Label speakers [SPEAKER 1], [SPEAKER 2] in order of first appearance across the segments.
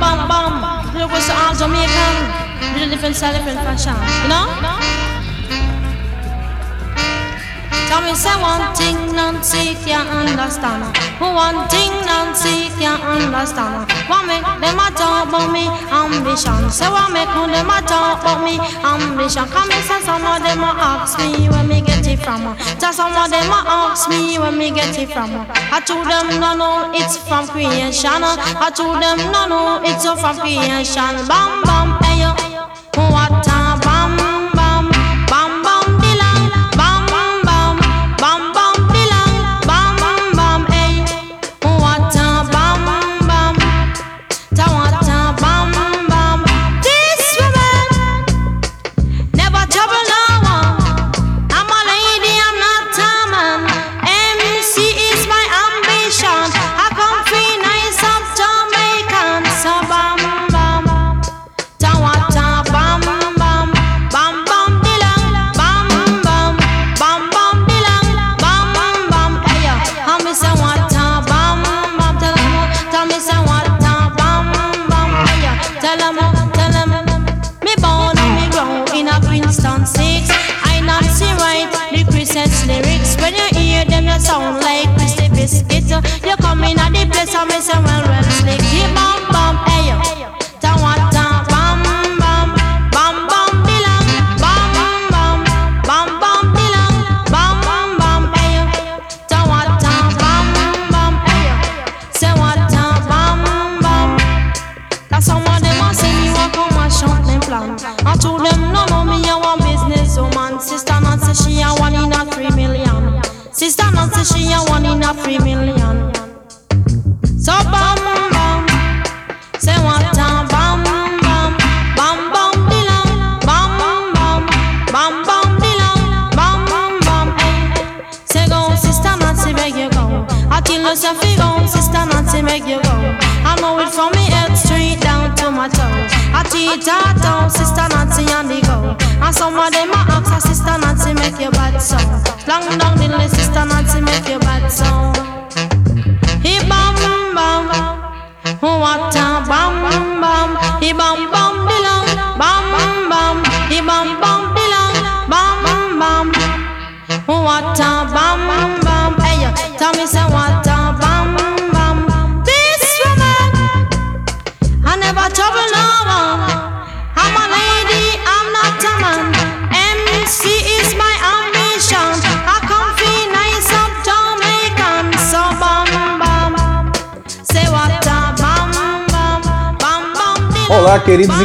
[SPEAKER 1] bam bam. There was arms on me again. Really different, different fashion. You know? You know? Me say one thing Nancy can't understand. One thing Nancy can't understand. What make them a talk about me? Ambition. Say what make them a talk about me? Ambition. Come and say some of them a ask me where me get it from. Tell some of them a ask me where me get it from. I told them no no it's from creation. I told them no no it's from creation. Bam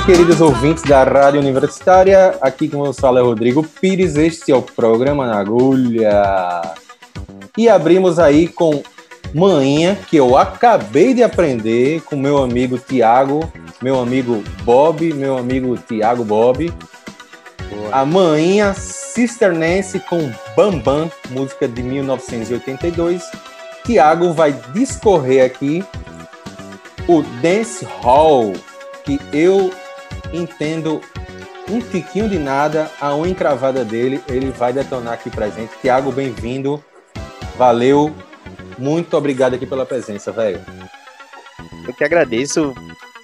[SPEAKER 2] Queridos ouvintes da Rádio Universitária. Aqui quem nos fala é Rodrigo Pires. Este é o programa na agulha. E abrimos aí com Manhinha, que eu acabei de aprender com meu amigo Tiago, meu amigo Bob, meu amigo Tiago Bob. A Manhinha Cisternense com Bambam, música de 1982. Tiago vai discorrer aqui o Dance Hall, que eu entendo um tiquinho de nada, a unha encravada dele, ele vai detonar aqui pra gente. Tiago, bem-vindo. Valeu. Muito obrigado aqui pela presença, velho.
[SPEAKER 3] Eu que agradeço.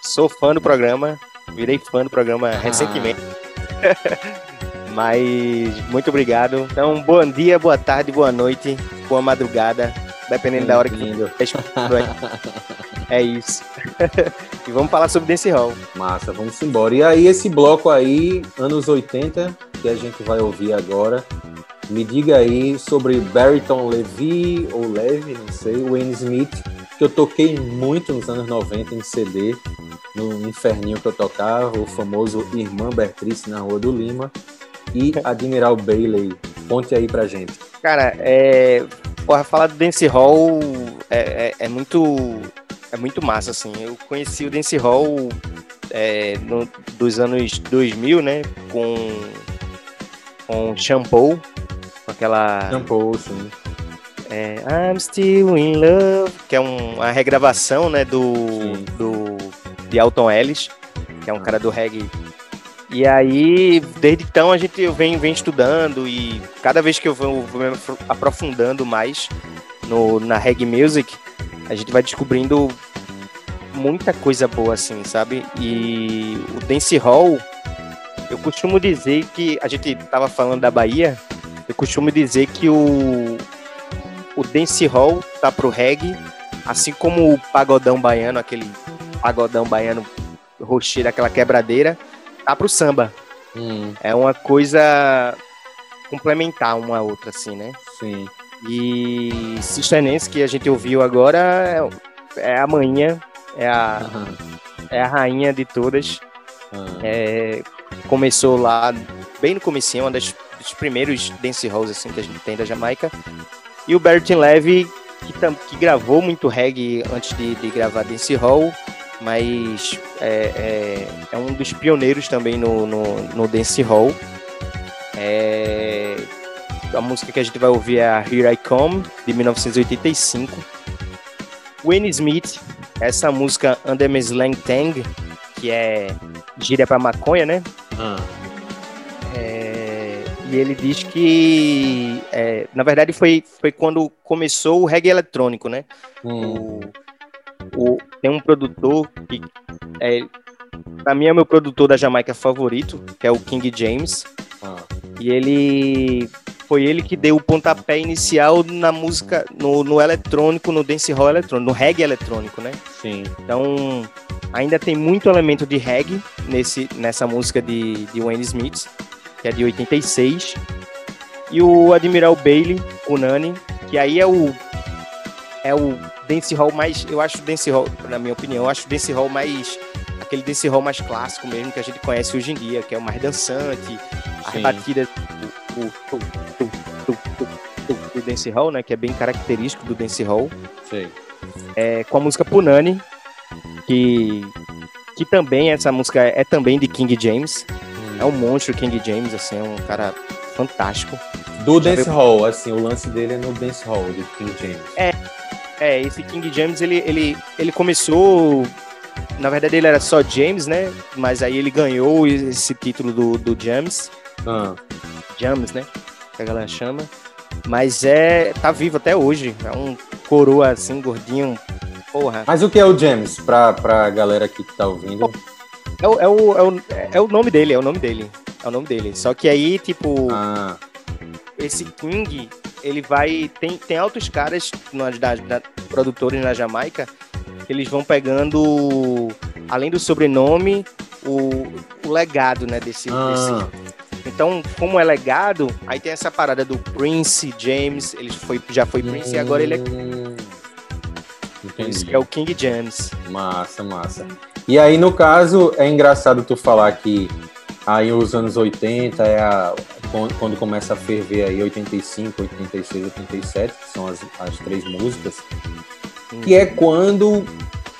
[SPEAKER 3] Sou fã do programa. Virei fã do programa recentemente. Mas muito obrigado. Então, bom dia, boa tarde, boa noite, boa madrugada, dependendo da hora que você. É isso. e vamos falar sobre Dance Hall.
[SPEAKER 2] Massa, vamos embora. E aí, esse bloco aí, anos 80, que a gente vai ouvir agora. Me diga aí sobre Barryton Levy, ou Levy, não sei, Wayne Smith, que eu toquei muito nos anos 90 em CD, no inferninho que eu tocava, o famoso Irmã Bertrice na Rua do Lima, e Admiral Bailey. Conte aí pra gente.
[SPEAKER 3] Cara, é. Porra, falar do Dance Hall é, é, é muito. É muito massa, assim. Eu conheci o Dance Hall é, no- dos anos 2000, né? Com. Com Shampoo. Com aquela.
[SPEAKER 2] Shampoo, sim.
[SPEAKER 3] É, I'm Still in Love, que é um, uma regravação, né, do,
[SPEAKER 2] Sim.
[SPEAKER 3] do de Alton Ellis, que é um cara do reggae. E aí, desde então, a gente vem, vem estudando e cada vez que eu vou, vou me aprofundando mais no, na reggae music, a gente vai descobrindo muita coisa boa, assim, sabe? E o dance hall, eu costumo dizer que a gente tava falando da Bahia, eu costumo dizer que o o dance hall tá pro reggae, assim como o pagodão baiano, aquele pagodão baiano rocheiro, aquela quebradeira, tá pro samba. Hum. É uma coisa complementar uma a outra, assim, né?
[SPEAKER 2] Sim.
[SPEAKER 3] E Sisternense, que a gente ouviu agora, é, é a manhã, é a, uhum. é a rainha de todas. Uhum. É, começou lá bem no comecinho, uma das, dos primeiros dance halls assim, que a gente tem da Jamaica. E o Bertin Levy, que, que gravou muito reggae antes de, de gravar dance hall, mas é, é, é, um dos pioneiros também no, no, no dance hall. É, a música que a gente vai ouvir é a Here I Come, de 1985. Wayne Smith, essa música Under My Slang Tang, que é gíria para maconha, né? Ah. É, e ele diz que, é, na verdade, foi, foi quando começou o reggae eletrônico, né? Hum. O, o, tem um produtor que, é, pra mim, é o meu produtor da Jamaica favorito, que é o King James. Ah. E ele foi ele que deu o pontapé inicial na música, no, no eletrônico, no dancehall eletrônico, no reggae eletrônico, né?
[SPEAKER 2] Sim.
[SPEAKER 3] Então, ainda tem muito elemento de reggae nesse, nessa música de, de Wayne Smith, que é de 86. E o Admiral Bailey, o Nani, que aí é o é o dancehall mais, eu acho o dancehall, na minha opinião, eu acho o dancehall mais aquele dancehall mais clássico mesmo que a gente conhece hoje em dia, que é o mais dançante, as batidas o, do dancehall, né? Que é bem característico do dancehall.
[SPEAKER 2] Sei.
[SPEAKER 3] É, com a música Punani, que, que também, essa música é também de King James. Hum. É um monstro King James, assim, é um cara fantástico.
[SPEAKER 2] Do dancehall, assim, o lance dele é no dancehall, do King James.
[SPEAKER 3] É, é, esse King James, ele, ele, ele começou na verdade ele era só James, né? Mas aí ele ganhou esse título do, do James. Ah. James, né? Que a galera chama. Mas é. tá vivo até hoje. É um coroa assim, gordinho. Porra.
[SPEAKER 2] Mas o que é o James, pra, pra galera que tá ouvindo?
[SPEAKER 3] É o, é, o, é, o, é o nome dele, é o nome dele. É o nome dele. Só que aí, tipo. Ah. Esse King, ele vai. Tem, tem altos caras da, da, produtores na Jamaica eles vão pegando, além do sobrenome, o, o legado, né, desse, ah. desse, então, como é legado, aí tem essa parada do Prince James, ele foi, já foi Prince hum, e agora ele é. Entendi. que é o King James.
[SPEAKER 2] Massa, massa. E aí, no caso, é engraçado tu falar que aí os anos 80 é a, quando começa a ferver aí 85, 86, 87, que são as, as três músicas, hum. que é quando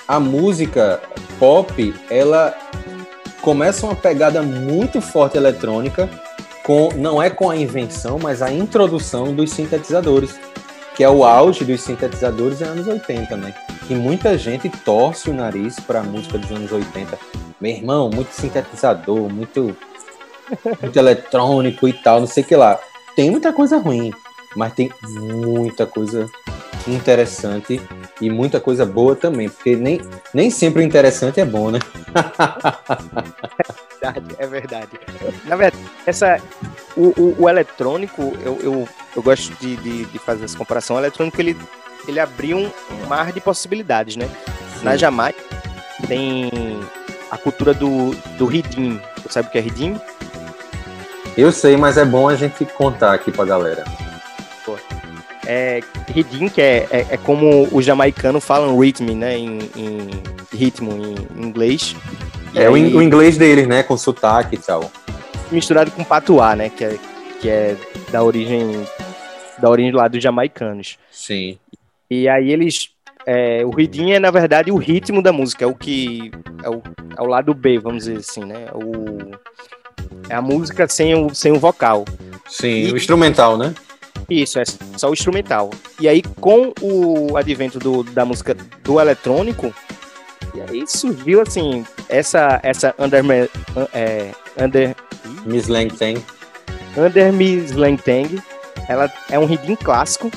[SPEAKER 2] a música pop, ela começa uma pegada muito forte eletrônica, com não é com a invenção, mas a introdução dos sintetizadores, que é o auge dos sintetizadores nos anos 80, né? E muita gente torce o nariz para a música dos anos 80. Meu irmão, muito sintetizador, muito, muito eletrônico e tal, não sei o que lá. Tem muita coisa ruim, mas tem muita coisa interessante e muita coisa boa também, porque nem, nem sempre o interessante é bom, né?
[SPEAKER 3] é verdade, é verdade. Na verdade, essa, o, o, o eletrônico, eu, eu, eu gosto de, de, de, fazer essa comparação. O eletrônico, ele, ele abriu um, um mar de possibilidades, né? Sim. Na Jamaica tem a cultura do, do ridim. Você sabe o que é ridim?
[SPEAKER 2] Eu sei, mas é bom a gente contar aqui pra galera
[SPEAKER 3] é, Ridim, que é, é, é, como os jamaicanos falam rhythm, né? Em, em ritmo, em inglês.
[SPEAKER 2] E é aí, o, inglês deles, né? Com sotaque e tal.
[SPEAKER 3] Misturado com patuá, né? Que é, que é da origem da origem lá dos jamaicanos.
[SPEAKER 2] Sim.
[SPEAKER 3] E aí eles é, o ridim é na verdade o ritmo da música, é o que é o, é o lado B, vamos dizer assim, né? O, é a música sem o, sem o vocal.
[SPEAKER 2] Sim, e, o instrumental, né?
[SPEAKER 3] Isso, é só o instrumental. E aí, com o advento do, da música do eletrônico, E aí surgiu, assim, essa, essa Under... É, under
[SPEAKER 2] Miss Lang Tang.
[SPEAKER 3] Under Miss Lang Tang. Ela é um riddim clássico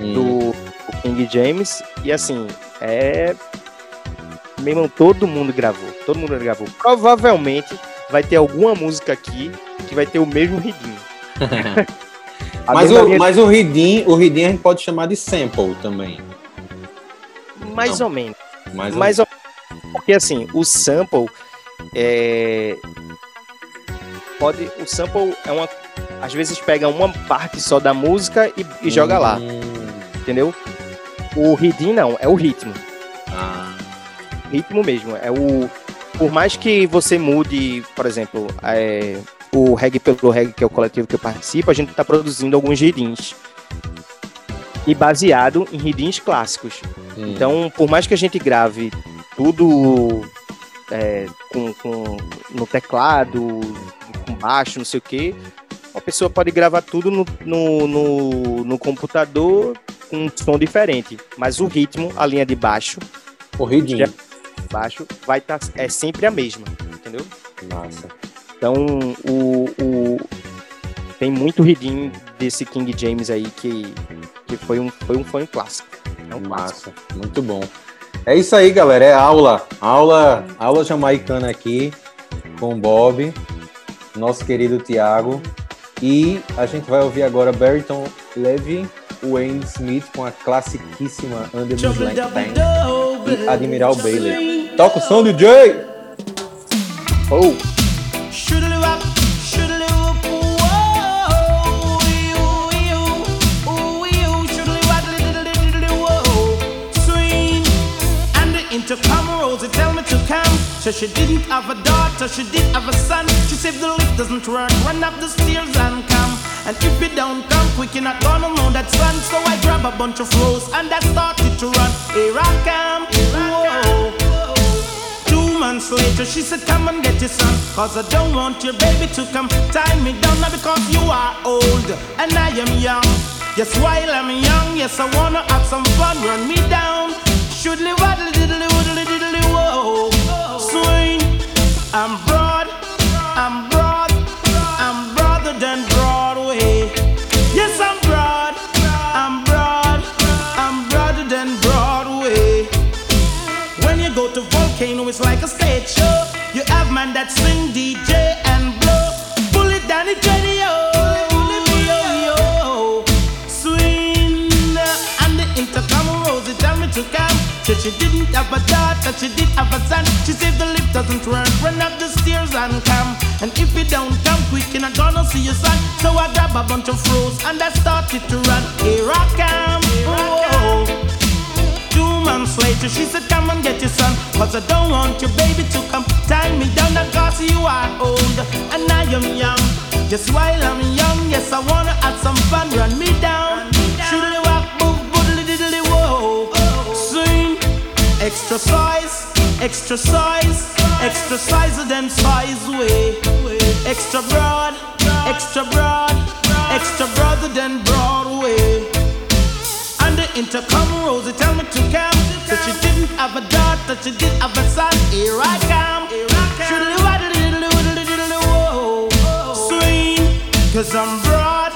[SPEAKER 3] hum. do King James. E assim, é. Meu irmão, todo mundo gravou. Todo mundo gravou. Provavelmente vai ter alguma música aqui que vai ter o mesmo riddim.
[SPEAKER 2] mas, o, mas o riddim, o riddim a gente pode chamar de sample também.
[SPEAKER 3] Mais Não. ou menos. Mais, mais ou... ou Porque assim, o sample é... pode. O sample é uma. Às vezes pega uma parte só da música e, e hum. joga lá. Hum. Entendeu? O riddim não, é o ritmo. Ah. Ritmo mesmo. É o. Por mais que você mude, por exemplo, é, o reggae pelo reggae, que é o coletivo que eu participo, a gente está produzindo alguns riddins. E baseado em riddins clássicos. Hum. Então, por mais que a gente grave tudo é, com, com, no teclado, com baixo, não sei o que, uma pessoa pode gravar tudo no, no, no, no computador com um som diferente, mas o ritmo, a linha de baixo,
[SPEAKER 2] o ritmo
[SPEAKER 3] baixo vai estar tá, é sempre a mesma, entendeu?
[SPEAKER 2] Massa.
[SPEAKER 3] Então, o, o tem muito ritmo desse King James aí que, que foi um foi um fã clássico.
[SPEAKER 2] É um Massa, clássico. muito bom. É isso aí, galera, é aula, aula, aula jamaicana aqui com o Bob, nosso querido Tiago. E a gente vai ouvir agora Barrington Levy Wayne Smith com a classiquíssima Under the Black Bang e Admiral Bailey. Toca o som, DJ! Oh!
[SPEAKER 4] So she didn't have a daughter, she did have a son. She said the lift doesn't work, run up the stairs and come. And if you don't come quick, you're not gonna know that son. So I grab a bunch of flows and I started to run. Here I come, whoa. Two months later, she said, Come and get your son. Cause I don't want your baby to come tie me down. Now because you are old and I am young. Yes, while I'm young, yes, I wanna have some fun. Run me down. Shoodly waddly diddly woodly diddly whoa. Swing. I'm broad. She did have a son. She said the lift doesn't work, run up the stairs and come. And if you don't come quick, you're not gonna see your son. So I grab a bunch of froze and I started to run. Here I come. Oh. Two months later, she said, Come and get your son. Cause I don't want your baby to come tie me down. Cause you are old and I am young. Just while I'm young, yes, I wanna have some fun. Run me down. Should I walk, move, boodly diddly, whoa. Extra size, extra size, extra size of them size way. Extra broad, extra broad, extra broader than Broadway. And the intercom Rosie tell me to come. So she didn't have a daughter, she did have a son. Here I come. Diddly diddly whoa. Swing, cause I'm broad,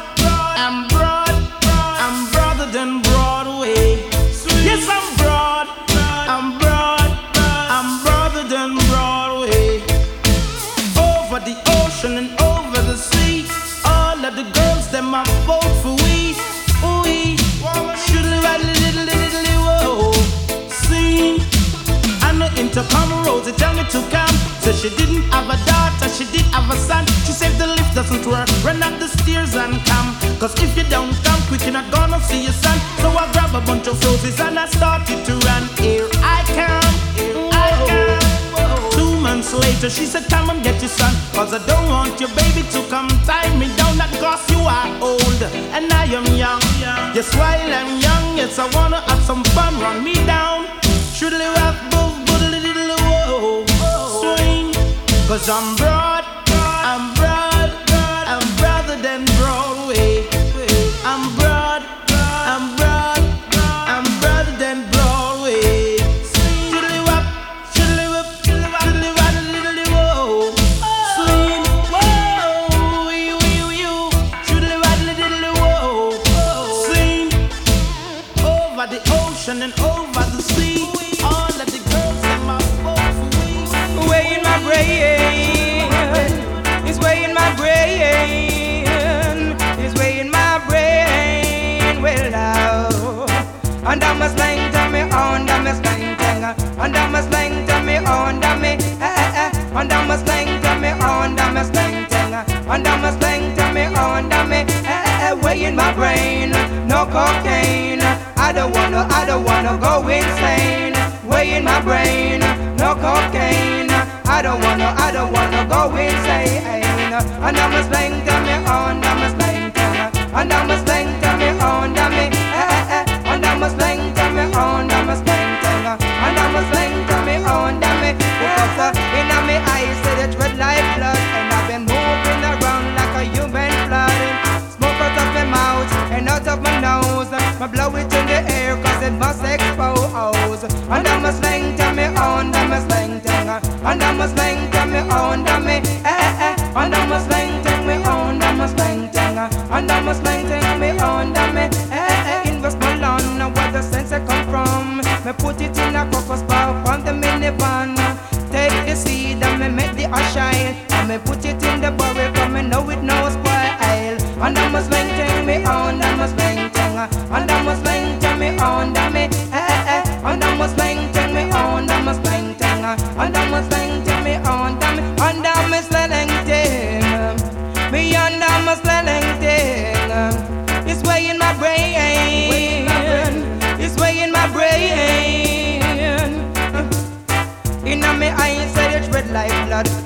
[SPEAKER 4] doesn't work, run up the stairs and come. Cause if you don't come quick, you're not gonna see your son. So I grab a bunch of roses and I started to run. Here I come, here I come. Two months later, she said, Come and get your son. Cause I don't want your baby to come tie me down. Not cause you are old and I am young. Yes, while I'm young, yes, I wanna have some fun. Run me down. Should live up, boo, boo, I'm broad,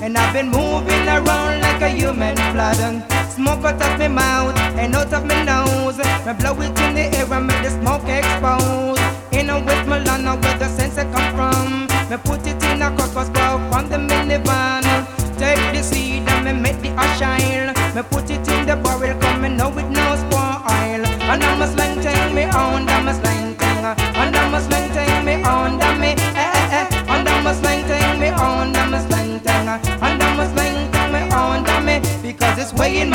[SPEAKER 5] And I've been moving around like a human flood. Smoke out of my mouth and out of my nose. Me blow it in the air and make the smoke expose. In a West Westmoreland where the sense I come from. Me put it in a crocus bowl from the minivan. Take the seed and me make the shine. Me put it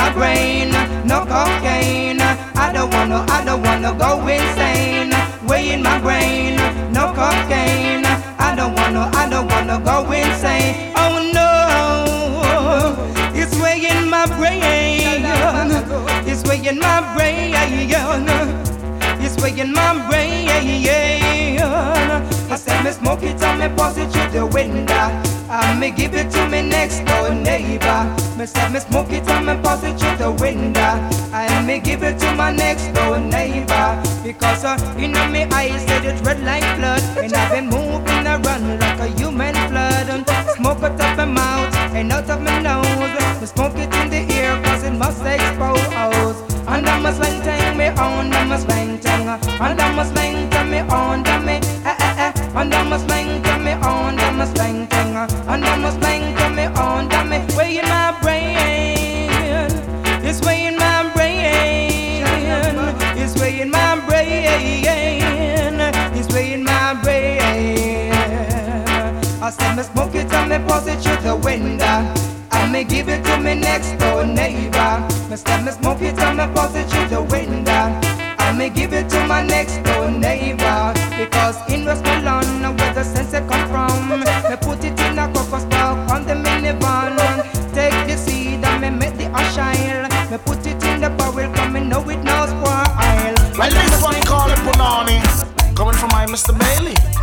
[SPEAKER 5] my brain. No cocaine. I don't wanna, I don't wanna go insane. Way in my brain. No cocaine. I don't wanna, I don't wanna go insane. Oh no. It's way in my brain. It's way in my brain. It's way in my brain. I said me smoke it and me pass it through the window uh, And me give it to me next door neighbor Me said me smoke it and me pass it through the window. And me give it to my next door neighbor. Because uh, in me eyes said it's red like blood. And I've been moving around like a human flood. And Smoke out of my mouth and out of my nose. Me smoke it in the ear cause it must expose. And I'm a slang me on, I'm a slang And I'm a slang me on, it and me pass it through the window And me give it to me next door neighbor Me step me smoke it and pass it through the window And me give it to my next door neighbor Because in Westmoreland where the sense it come from Me put it in a cocos park on the minivan Take the seed and me make the ash shine Me put it in the barrel come me know it now spoil
[SPEAKER 6] Well, this one call it Punani. Coming from my Mr. Bailey.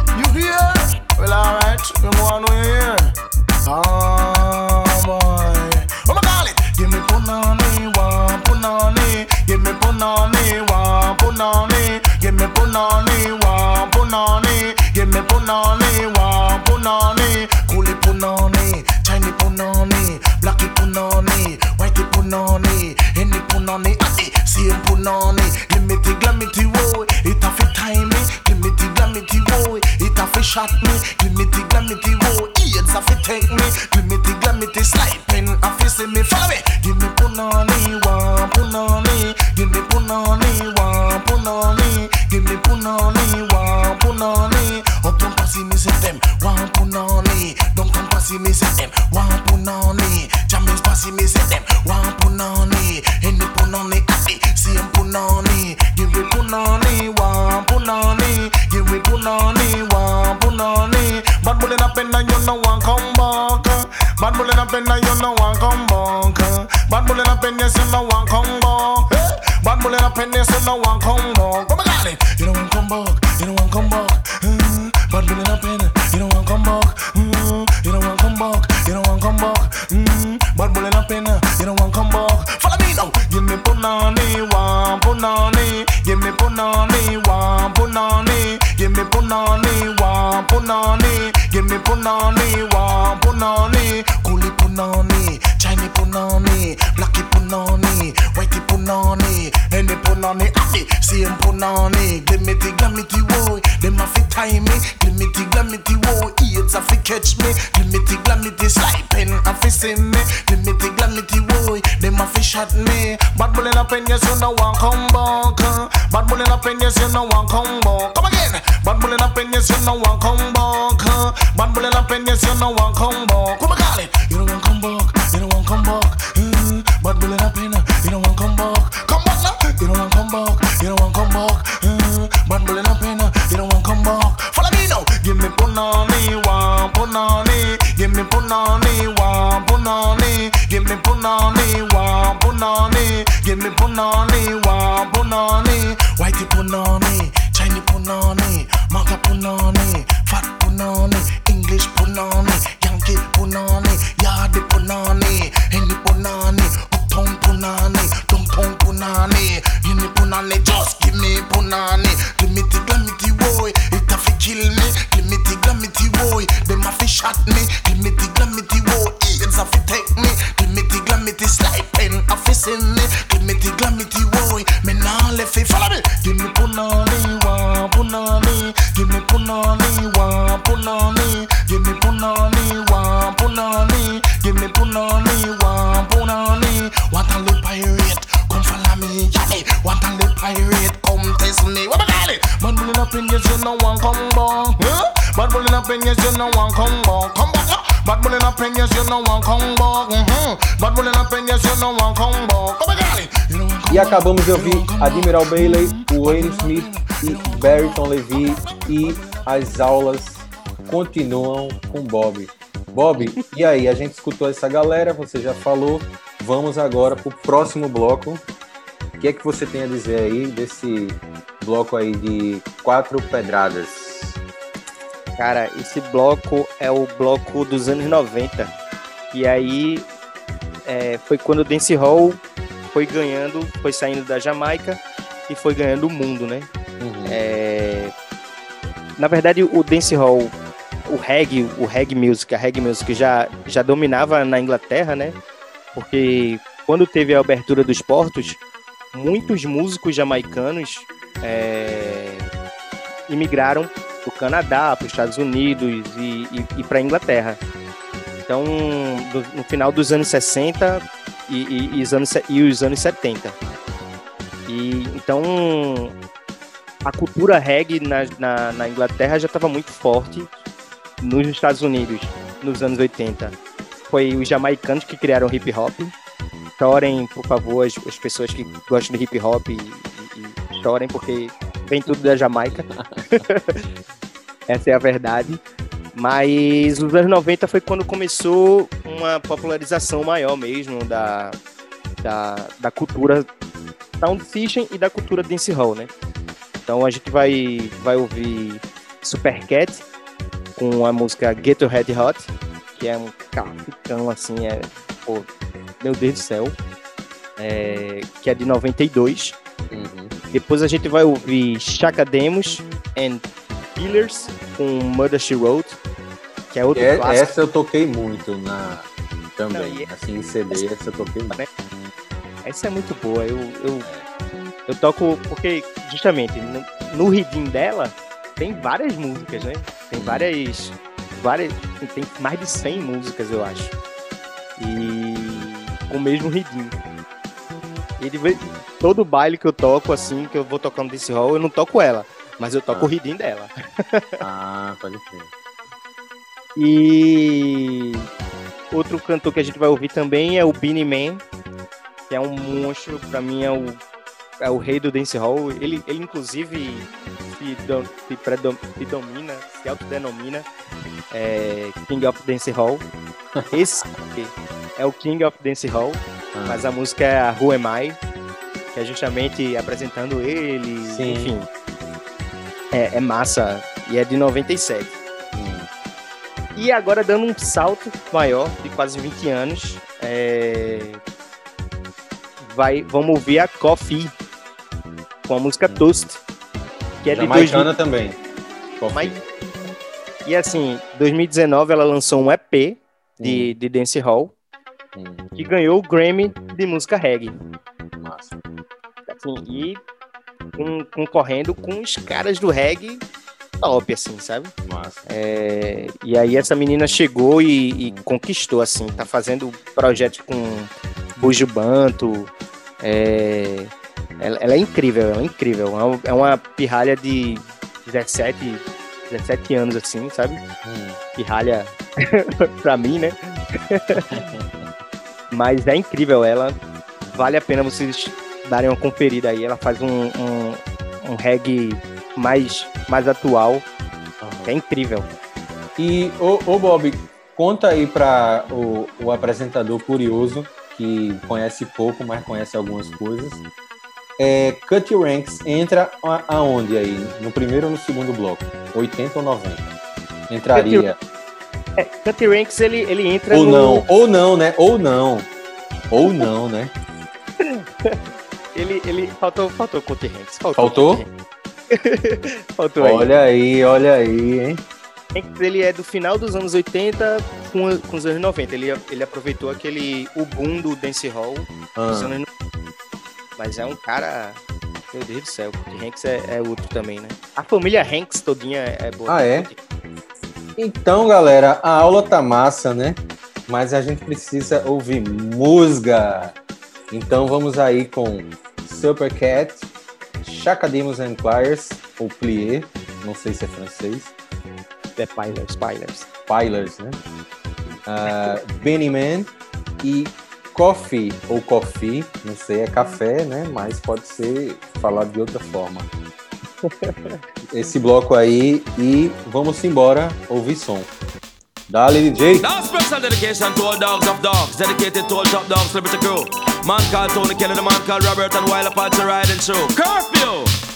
[SPEAKER 6] Punani. Give me punani, one punani. Coolie punani, Chinese punani, blacky punani, whitey punani, any punani, adi, same punani. Glimity, glamity, boy, them a fit time me. Glimity, glamity, boy, eats a fit catch me. Glimity, glamity, sliping, a fit see me. Glimity, glamity, boy, them a fit shot me. Bad bullet up in yes, you know one come back. uh. Bad bullet up in yes, you know one come back. Come again. Bad bullet up in yes, you know one come back. uh. Bad bullet up in yes, you know one come back. Come on, call it. You don't want come back. You don't want come back. Mm, bad bullet up in. You don't want come back. Come back come back. You don't want come back. Mm, bad bullet up in. You don't want come back. Follow me now. Give me punani, one punani. Give me punani, one punani. Give me punani, one punani. Give me punani, one punani. Whitey punani, Chinese punani, Maga punani, fat punani, English punani, Yankee punani, Yardie punani, any punani, uptown punani, downtown punani, any punani, just give me punani, glimity glamity boy, it a fi kill me, glimity glamity boy, them a fi shot me, glimity glamity boy, AIDS a fi take me, glimity glamity sliping, a fi send me, glimity glamity boy, me nah left fi follow me, give me punani, one punani, give me punani, one punani, give me punani, one punani, give me punani, one punani, what a little pirate, come follow me, what a little pirate, come test me, what about it? Bullet up in you one come back, huh? Bullet up in you one come back, come back, up in yes, you know one mm-hmm. Up in yes, you know one one
[SPEAKER 2] E acabamos de ouvir
[SPEAKER 6] one.
[SPEAKER 2] Admiral Bailey, Wayne Smith e Barrington Levy e as aulas continuam com Bob. Bob, e aí? A gente escutou essa galera, você já falou. Vamos agora pro próximo bloco. O que é que você tem a dizer aí desse bloco aí de quatro pedradas?
[SPEAKER 3] Cara, esse bloco é o bloco dos anos 90. E aí é, foi quando o dancehall foi ganhando, foi saindo da Jamaica e foi ganhando o mundo, né?
[SPEAKER 2] Uhum.
[SPEAKER 3] É, na verdade, o dancehall, o reggae, o reggae music, a reggae music já, já dominava na Inglaterra, né? Porque quando teve a abertura dos portos, muitos músicos jamaicanos é, imigraram para o Canadá, para os Estados Unidos e, e, e para a Inglaterra. Então, do- no final dos anos 60 e, e- os anos, e os anos 70. E, então, a cultura reggae na, na, na Inglaterra já estava muito forte nos Estados Unidos, nos anos 80. Foi os jamaicanos que criaram o hip hop. Chorem, por favor, as, as pessoas que gostam de hip hop e, e- chorem, porque vem tudo da Jamaica. Essa é a verdade. Mas os anos 90 foi quando começou uma popularização maior mesmo da, da, da cultura sound system e da cultura dancehall, né? Então a gente vai, vai ouvir Supercat com a música Get Your Head Hot, que é um classicão assim, é, pô, meu Deus do céu, é, que é de 92.
[SPEAKER 2] Uhum.
[SPEAKER 3] Depois a gente vai ouvir Chaka Demos and Killers com Murder She Wrote, que é outro
[SPEAKER 2] É-
[SPEAKER 3] clássico.
[SPEAKER 2] essa eu toquei muito na também,
[SPEAKER 3] Não, e-
[SPEAKER 2] assim em CD, essa eu toquei muito.
[SPEAKER 3] Essa é muito boa. Eu, eu, eu toco porque, justamente, no, no dela tem várias músicas, né? Tem várias. Várias tem mais de 100 músicas, eu acho. E com o mesmo. E de vez, todo baile que eu toco, assim, que eu vou tocando desse hall, eu não toco ela, mas eu toco
[SPEAKER 2] Ah.
[SPEAKER 3] o ridim dela.
[SPEAKER 2] Ah, pode crer.
[SPEAKER 3] E outro cantor que a gente vai ouvir também é o Beanie Man, que é um monstro, pra mim é o, é o rei do dancehall. Ele, ele inclusive se, dom- se, predom, se domina, se autodenomina é, King of Dancehall. Esse é o King of Dancehall,
[SPEAKER 2] Ah.
[SPEAKER 3] mas a música é a Who Am I, que é justamente apresentando ele,
[SPEAKER 2] Sim.
[SPEAKER 3] enfim. É, é massa. e é de 97. E agora dando um salto maior, de quase 20 anos, é... Vai, vamos ouvir a Coffee com a música Toast, que é de 2000...
[SPEAKER 2] também.
[SPEAKER 3] Mas... E assim, 2019 ela lançou um EP de, hum. de Dance Hall hum. que ganhou o Grammy de música reggae.
[SPEAKER 2] Massa.
[SPEAKER 3] Assim, e com, concorrendo com os caras do reggae top, assim, sabe?
[SPEAKER 2] Massa.
[SPEAKER 3] É, e aí essa menina chegou e, e, conquistou, assim, tá fazendo projetos com Bujo Banto. É, ela, ela, é incrível, ela é incrível. É uma, é uma pirralha de 17, 17 anos, assim, sabe? Hum. Pirralha pra mim, né? Mas é incrível, ela vale a pena vocês darem uma conferida aí. Ela faz um, um, um reggae mais, mais atual. Uhum. É incrível.
[SPEAKER 2] E, ô, ô Bob, conta aí para o, o apresentador curioso, que conhece pouco, mas conhece algumas coisas. É, Cut Ranks entra aonde aí? No primeiro ou no segundo bloco? 80 ou 90? Entraria.
[SPEAKER 3] É, Cut Ranks ele, ele entra
[SPEAKER 2] ou
[SPEAKER 3] no...
[SPEAKER 2] não, ou não, né? Ou não. Ou não, né?
[SPEAKER 3] ele, ele faltou, faltou Cut Ranks.
[SPEAKER 2] Faltou? Faltou?
[SPEAKER 3] faltou
[SPEAKER 2] olha aí. aí, olha aí, hein?
[SPEAKER 3] Ele é do final dos anos 80 com, com os anos 90. Ele, ele aproveitou aquele o boom do dance hall ah. dos anos 90. Mas é um cara meu Deus do céu, porque Hanks é, é, outro também, né? A família Hanks todinha é boa.
[SPEAKER 2] Ah, é? Então, galera, a aula tá massa, né? Mas a gente precisa ouvir música. Então vamos aí com Super Cat, Chacademos and Pliers, ou Plier, não sei se é francês.
[SPEAKER 3] É Pilers, Pilers.
[SPEAKER 2] Pilers, né? Uh, Benny Man e Coffee, ou Coffee, não sei, é café, né? Mas pode ser falado de outra forma. Esse bloco aí e vamos embora ouvir som. Dale DJ.
[SPEAKER 7] Now special dedication to all dogs of dogs, dedicated to all top dogs, liberty crew. Man called Tony Kelly, the man called Robert, and while to riding show. Curfew!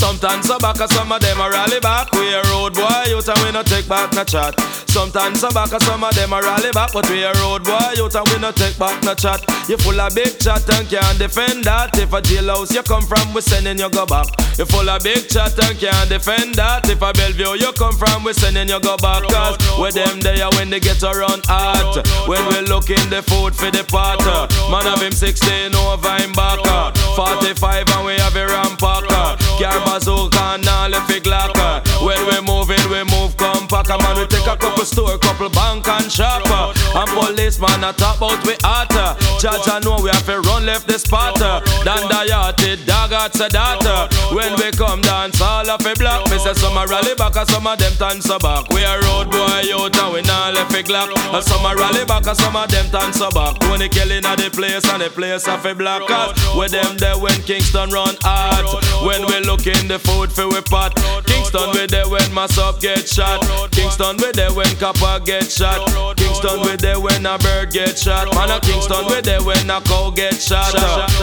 [SPEAKER 7] Sometimes so back, some of them a rally back. We a road boy, you and we no take back no chat. Sometimes so back, some of them a rally back, but we a road boy, you and we no take back no chat. You full of big chat and can't defend that. If a jailhouse you come from, we sending you go back. You full of big chat and can't defend that. If a Bellevue you come from, we sending you go back. Cause with them there when they get around hot. When we looking the food for the pot. Man of him 16 over him back. 45 and we have a rampacker. Car bazooka and all the fig locker. When we moving, we move compact. Man, we take a couple store, couple bank and shop. And policeman a top out we hotter. Judge I know we have to run left the spot. Dan the yachted dog at the data. When we come dance, all of a block. Me say some a rally back and some of them dance back. We a road boy out and we not left a glock. And some a rally back and some of them dance back. Tony killing at the place and the place of a black. Cause with them there when Kingston run hard. When we look in the food for we pot. Kingston we there when my up get shot. Kingston we there when copper get shot. Kingston we there when a bird get shot. Man a Kingston we there when a cow get shot.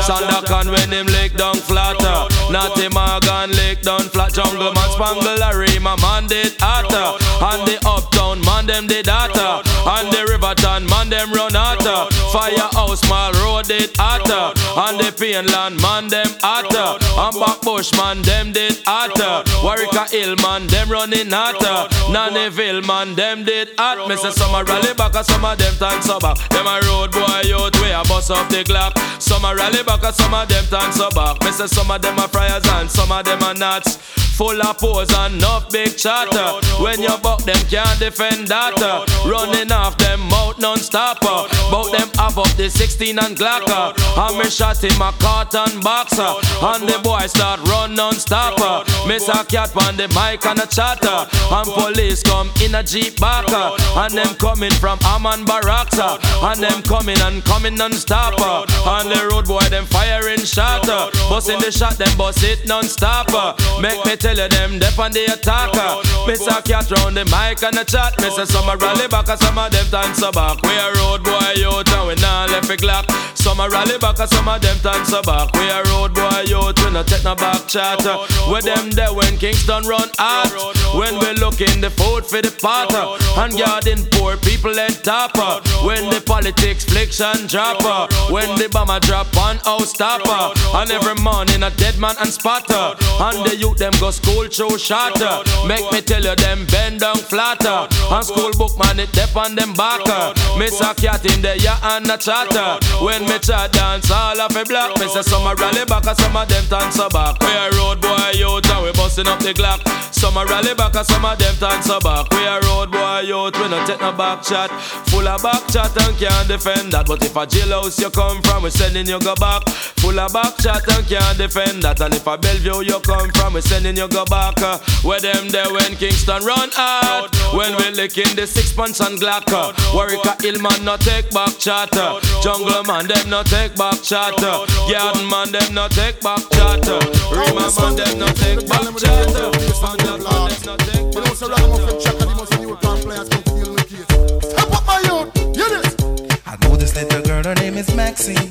[SPEAKER 7] Sandakan when him lick down flatter. Natty Morgan lick down flat. Jungle man spangle a my man did hotter. And the uptown man them did hotter. And the Riverton man them run hotter. Firehouse mall road did hotter. And the Painland man them hotter. And Backbush man them did hotter. Warwick Hill man them running hotter. Nannyville man them did hot. Me say some a rally back and some of them time sober. Them a road boy out way a bust up the Glock. Some a rally back and some of them time sober. Me say some of them a friars and some of them are nuts. Full of pose and enough big chatter. When you buck them can't defend that. Running off them mouth non-stopper. Bout them up up the 16 and Glocker. And me shot him a carton boxer. And the boy start run non-stopper. Miss a cat on the mic and a chatter. And police come in a jeep backer. And them coming from Amman Barracks. And them coming and coming non-stopper. And the road boy them firing shatter. Busting the shot them bust it non-stopper. Make me tell you them dep on the attacker. Miss a cat round the mic and the chat. Miss a summer rally back and some of them time so back. We a road boy out and we not left it glock. Some a rally back and some of them time so back. We a road boy out, we no take no back chat. Where them there when Kingston run out. When we looking the food for the potter. And garden poor people and topper. When the politics fliction dropper. When the bomber drop on house stopper. And every morning a dead man and spotter. And the youth them go school show shatter. Make me tell you them bend down flatter. And school book man it dep on them backer. Miss a cat in the ya and a chatter. When me chat dance all of a block. Me say some a rally back and some of them dance back. We a road boy youth and we busting up the Glock. Some a rally back and some of them dance back. We a road boy youth, we no take no back chat. Full of back chat and can't defend that. But if a jailhouse you come from, we sending you go back. Full of back chat and can't defend that. And if a Bellevue you come from, we sending you go back. Uh, where them there when Kingston run out. When we licking the six punch and Glock. Uh, Warwick Hillman no take back chat. Uh, Jungle man them no take back chat. Uh, Garden man them no take back chat. Uh, Rima man them no take back chat. Uh, man them no take
[SPEAKER 8] You
[SPEAKER 7] back
[SPEAKER 8] so
[SPEAKER 7] chat.
[SPEAKER 8] ragamuffin check and the most new time players come to deal with the case. Step up my youth, hear this.
[SPEAKER 9] I know this little girl, her name is Maxine.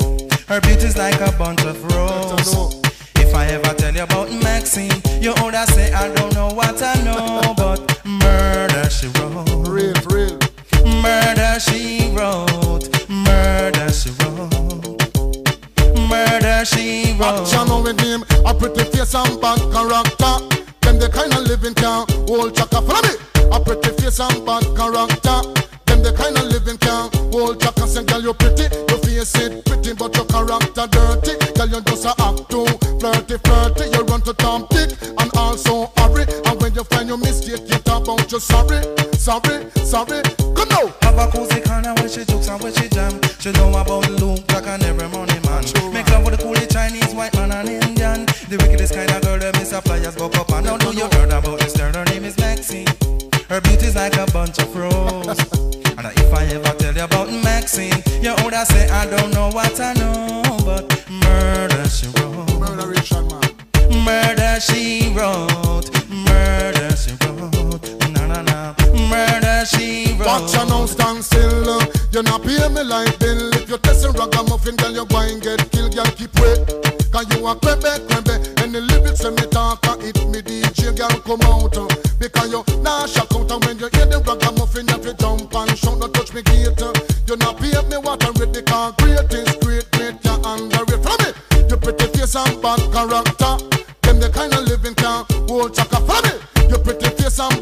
[SPEAKER 9] Her beauty's like a bunch of roses. If I ever tell you about Maxine, you older say I don't know what I know, but murder she wrote,
[SPEAKER 8] Real, real.
[SPEAKER 9] murder she wrote, murder she wrote, murder she wrote.
[SPEAKER 8] Action with him, a pretty face and bad character. Them the kind of living can hold chaka. Follow me. A pretty face and bad character. The kind of living can hold chaka. Say, girl, you're pretty, your face it pretty, but your character dirty. Girl, you just a act too flirty, flirty. You run to Tom Dick and also hurry. And when you find your mistake, you talk about you sorry, sorry, sorry.
[SPEAKER 9] About Maxine, you older say I don't know what I know, but murder she wrote.
[SPEAKER 8] Man.
[SPEAKER 9] Murder she wrote, murder she wrote, na na na. Murder she wrote.
[SPEAKER 8] Watch you now stand still. uh, You not pay me like bill. If you testing ragamuffin, girl, you going get killed. Girl, keep wait. Cause you a crebe, crebe. And the lyrics when me talk, it me DJ, girl, come out. uh, Because you nah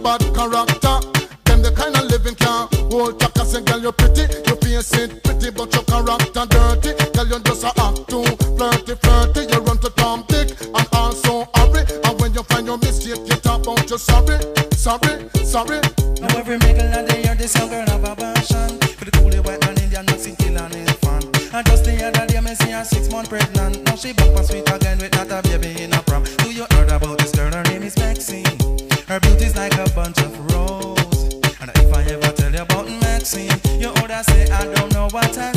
[SPEAKER 8] bad character. Them the kind of living can hold chaka. Say, girl, you're pretty, you face it pretty, but your character dirty. Girl, you just a act too flirty, flirty. You run to Tom Dick and also hurry. And when you find your mistake, you talk about you sorry, sorry, sorry.
[SPEAKER 9] Older say I don't know what I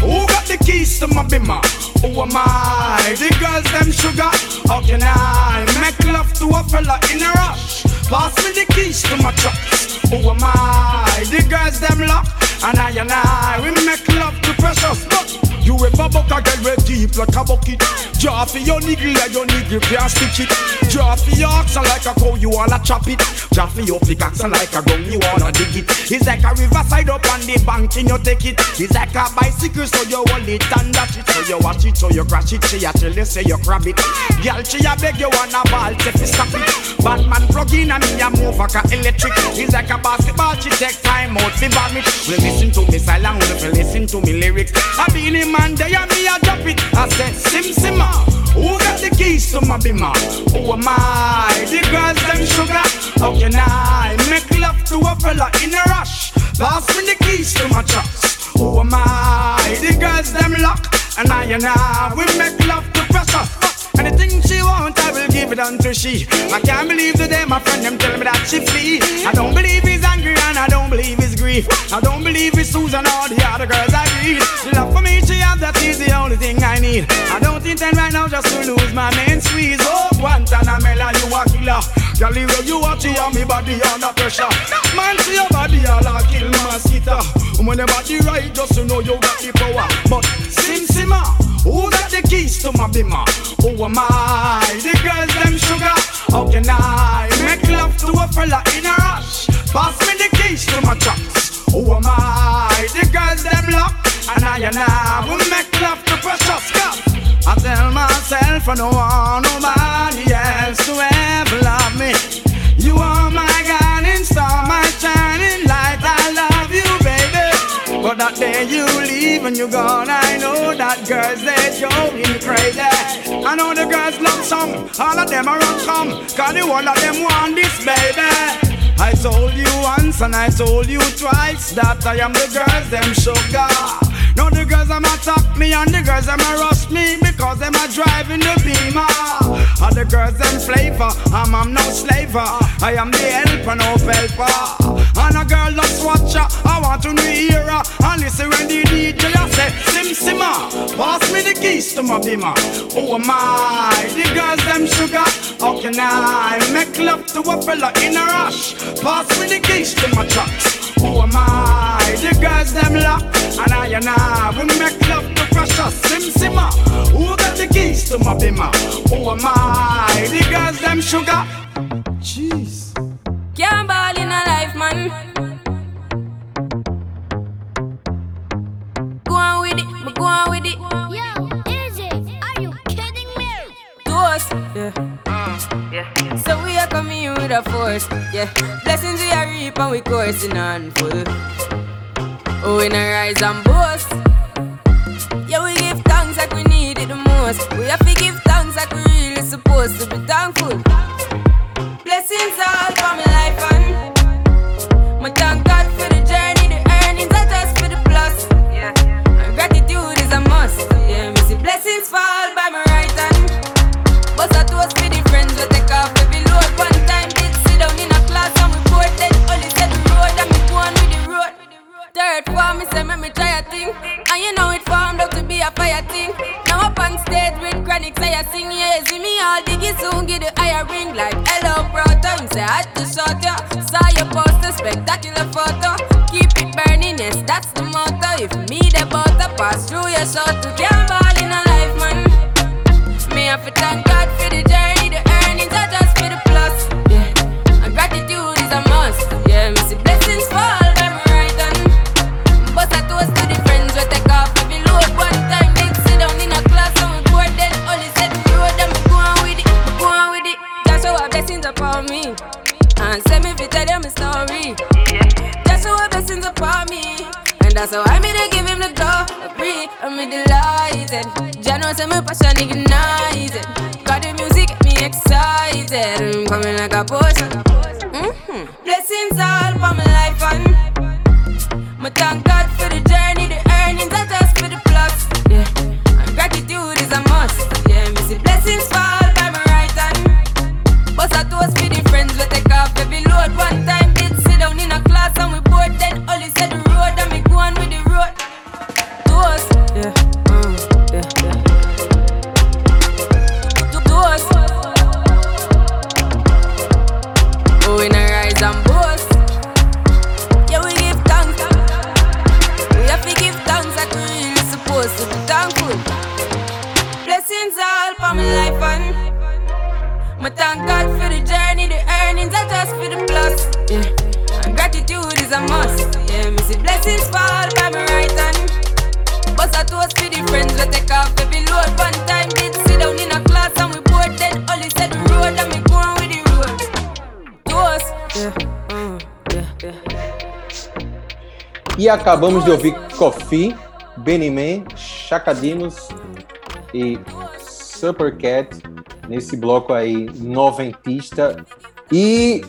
[SPEAKER 10] Who got the keys to my bimmer? Who am I? The girls them sugar. How can I make love to a fella in a rush? Pass me the keys to my truck. Who am I? The girls them lock. And I and I, we make love to precious. But you ever buck a girl with deep like a bucket? Draw for your niggle like your niggle can't stitch it. Draw for your oxen like a cow, you wanna chop it. Draw for your pickaxe like a gun, you wanna dig it. It's like a riverside up on the bank and you take it. It's like a bicycle, so you hold it and dash it. So you watch it, so you crash it. She a tell you say you grab it. Girl, she a beg you wanna ball, say fi stop it. Batman plug in and me a move like a electric. It's like a basketball, she take time out fi vomit. We listen to me silent, well, listen to me lyrics. I be the man there and me a drop it. I said sim simma. Who got the keys to my bimmer? Who am I? The girls them sugar. How can I make love to a fella in a rush? Pass me the keys to my trucks. Who am I? The girls them lock. And I and I, we make love to precious. Anything she want, I will give it unto she. I can't believe today my friend them tell me that she flee. I don't believe he's angry and I don't believe he's grief. I don't believe it's Susan or the other girls I read. Love for me, she have that is the only thing I need. I don't intend right now just to lose my main squeeze. Oh, Guantanamela, you a killer. Girl, the you watch it on me body under pressure. Man, see your body all a kill mosquito. When your body right, just to know you got the power. But Sim Simma, who got the keys to my bimmer? Who am I? The girls them sugar. How can I make love to a fella in a rush? Pass me the keys to my trucks. Who am I? The girls them lock. And I and I will make love to precious cup. I tell myself I don't want nobody else to love You are my guiding star, my shining light. I love you, baby. But that day you leave and you're gone, I know that girls they going crazy. I know the girls love some, all of them are come, cause the one of them want this, baby. I told you once and I told you twice that I am the girls them sugar. Now the girls them attack me and the girls them rush me because them a driving the beamer. And the girls them flavor, I'm, I'm no slaver. I am the helper, no helper. And a girl just watch her, I want to hear her. And listen when the DJ a say, Sim Simma, pass me the keys to my bimmer. Oh my, the girls them sugar. How can I make love to a fella in a rush? Pass me the keys to my trucks. Am oh I? The girls them lock And I and I will make love to precious Sim Simma Who got the keys to my? Who am I? The girls them sugar Jeez
[SPEAKER 11] Can't go on with it.
[SPEAKER 12] Yo, Izzy, are you kidding me?
[SPEAKER 11] Toast, yeah. Mm, yeah. So we are coming in with a force, yeah. Blessings we are reap and we coursing on full. Oh, we not rise and boast. Yeah, we give thanks like we need it the most. We have to give thanks like we really supposed to be thankful. Third form, me say me try a thing, and you know it formed up to be a fire thing. Now up on stage with chronic, say I sing, yeah, see me all diggy soon, get the higher ring like hello, brother. You say I had to shot ya, saw your poster, spectacular photo. Keep it burning, yes, that's the motto. If me the butter pass through your shot, to can't my passion ignited. Got the music, get me excited, I'm coming like a potion. hmm Blessings all for my life and my thank God for the
[SPEAKER 2] E acabamos de ouvir Kofi, Benny Man, Chacadimos e Supercat nesse bloco aí noventista. E,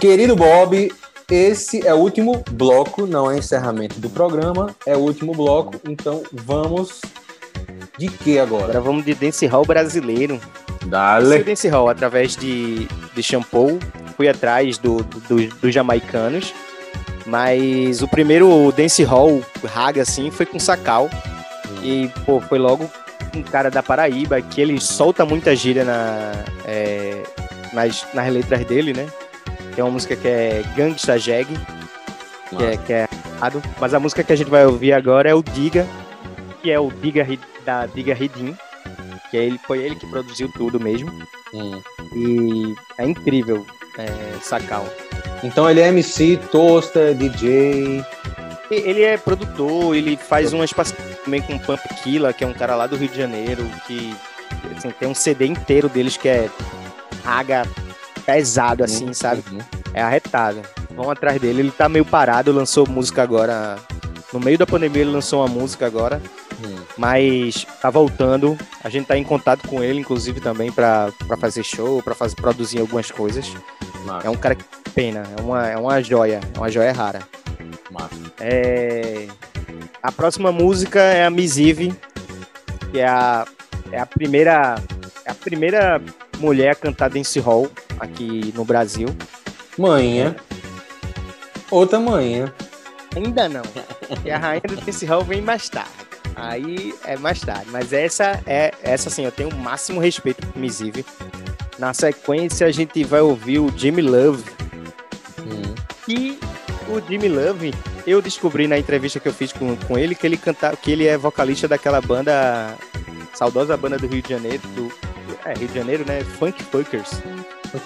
[SPEAKER 2] querido Bob, esse é o último bloco, não é encerramento do programa, é o último bloco, então vamos de que agora?
[SPEAKER 3] Agora vamos de dancehall brasileiro. Esse
[SPEAKER 2] Dale.
[SPEAKER 3] dancehall, através de, de Shampoo, fui atrás do, do- do- dos jamaicanos, mas o primeiro dancehall raga, assim, foi com Sacal. E, pô, foi logo um cara da Paraíba, que ele solta muita gíria na, é, nas, nas letras dele, né? É uma música que é Gangsta Jag, que é, que é errado. Mas a música que a gente vai ouvir agora é o Diga, que é o Diga da Diga Ridim, que é ele, foi ele que produziu tudo mesmo.
[SPEAKER 2] Hum.
[SPEAKER 3] E é incrível é, Sacal.
[SPEAKER 2] Então ele é MC, toaster, DJ.
[SPEAKER 3] Ele é produtor, ele faz umas parcerias também com o Pump Killa, que é um cara lá do Rio de Janeiro, que assim, tem um CD inteiro deles que é raga pesado, assim, sabe?
[SPEAKER 2] Uhum.
[SPEAKER 3] É arretado. Vão atrás dele, ele tá meio parado, lançou música agora. No meio da pandemia ele lançou uma música agora,
[SPEAKER 2] Hum.
[SPEAKER 3] mas tá voltando. A gente tá em contato com ele, inclusive, também pra pra fazer show, pra fazer, produzir algumas coisas.
[SPEAKER 2] Massa,
[SPEAKER 3] É um cara que pena, é uma, é uma joia, é uma joia rara.
[SPEAKER 2] massa.
[SPEAKER 3] É, A próxima música é a Miss Eve, que é a, é a primeira é a primeira mulher a cantar dancehall aqui no Brasil.
[SPEAKER 2] Manhã. Outra manhã.
[SPEAKER 3] Ainda não. E a rainha do dancehall vem mais tarde. Aí é mais tarde. Mas essa é essa assim, eu tenho o máximo respeito por Miss Eve. Na sequência a gente vai ouvir o Jimmy Love,
[SPEAKER 2] Hum.
[SPEAKER 3] E o Jimmy Love, eu descobri na entrevista que eu fiz com, com ele que ele canta, que ele é vocalista daquela banda, saudosa banda do Rio de Janeiro, do, é, Rio de Janeiro, né? Funk Funkers,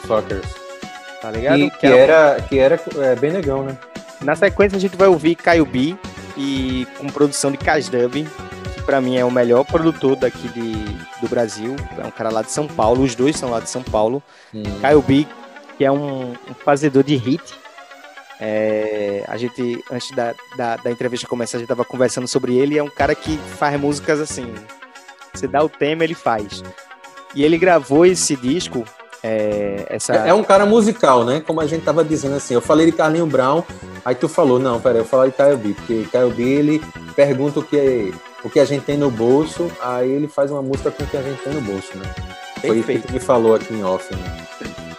[SPEAKER 2] Fuckers.
[SPEAKER 3] tá ligado?
[SPEAKER 2] E que era, que era é, bem negão, né?
[SPEAKER 3] Na sequência a gente vai ouvir Caio B e com produção de Casdub, pra mim é o melhor produtor daqui de, do Brasil. É um cara lá de São Paulo, os dois são lá de São Paulo.
[SPEAKER 2] Hum.
[SPEAKER 3] Caio B, que é um, um fazedor de hit. É, a gente, antes da, da, da entrevista começar, a gente tava conversando sobre ele. É um cara que faz músicas assim. Você dá o tema, ele faz. E ele gravou esse disco. É, essa...
[SPEAKER 2] É, é um cara musical, né? Como a gente tava dizendo assim. Eu falei de Carlinho Brown, aí tu falou, não, peraí, eu falei de Caio B, porque Caio B, ele pergunta o que, o que a gente tem no bolso, aí ele faz uma música com o que a gente tem no bolso, né? Foi isso que me falou aqui em off, né?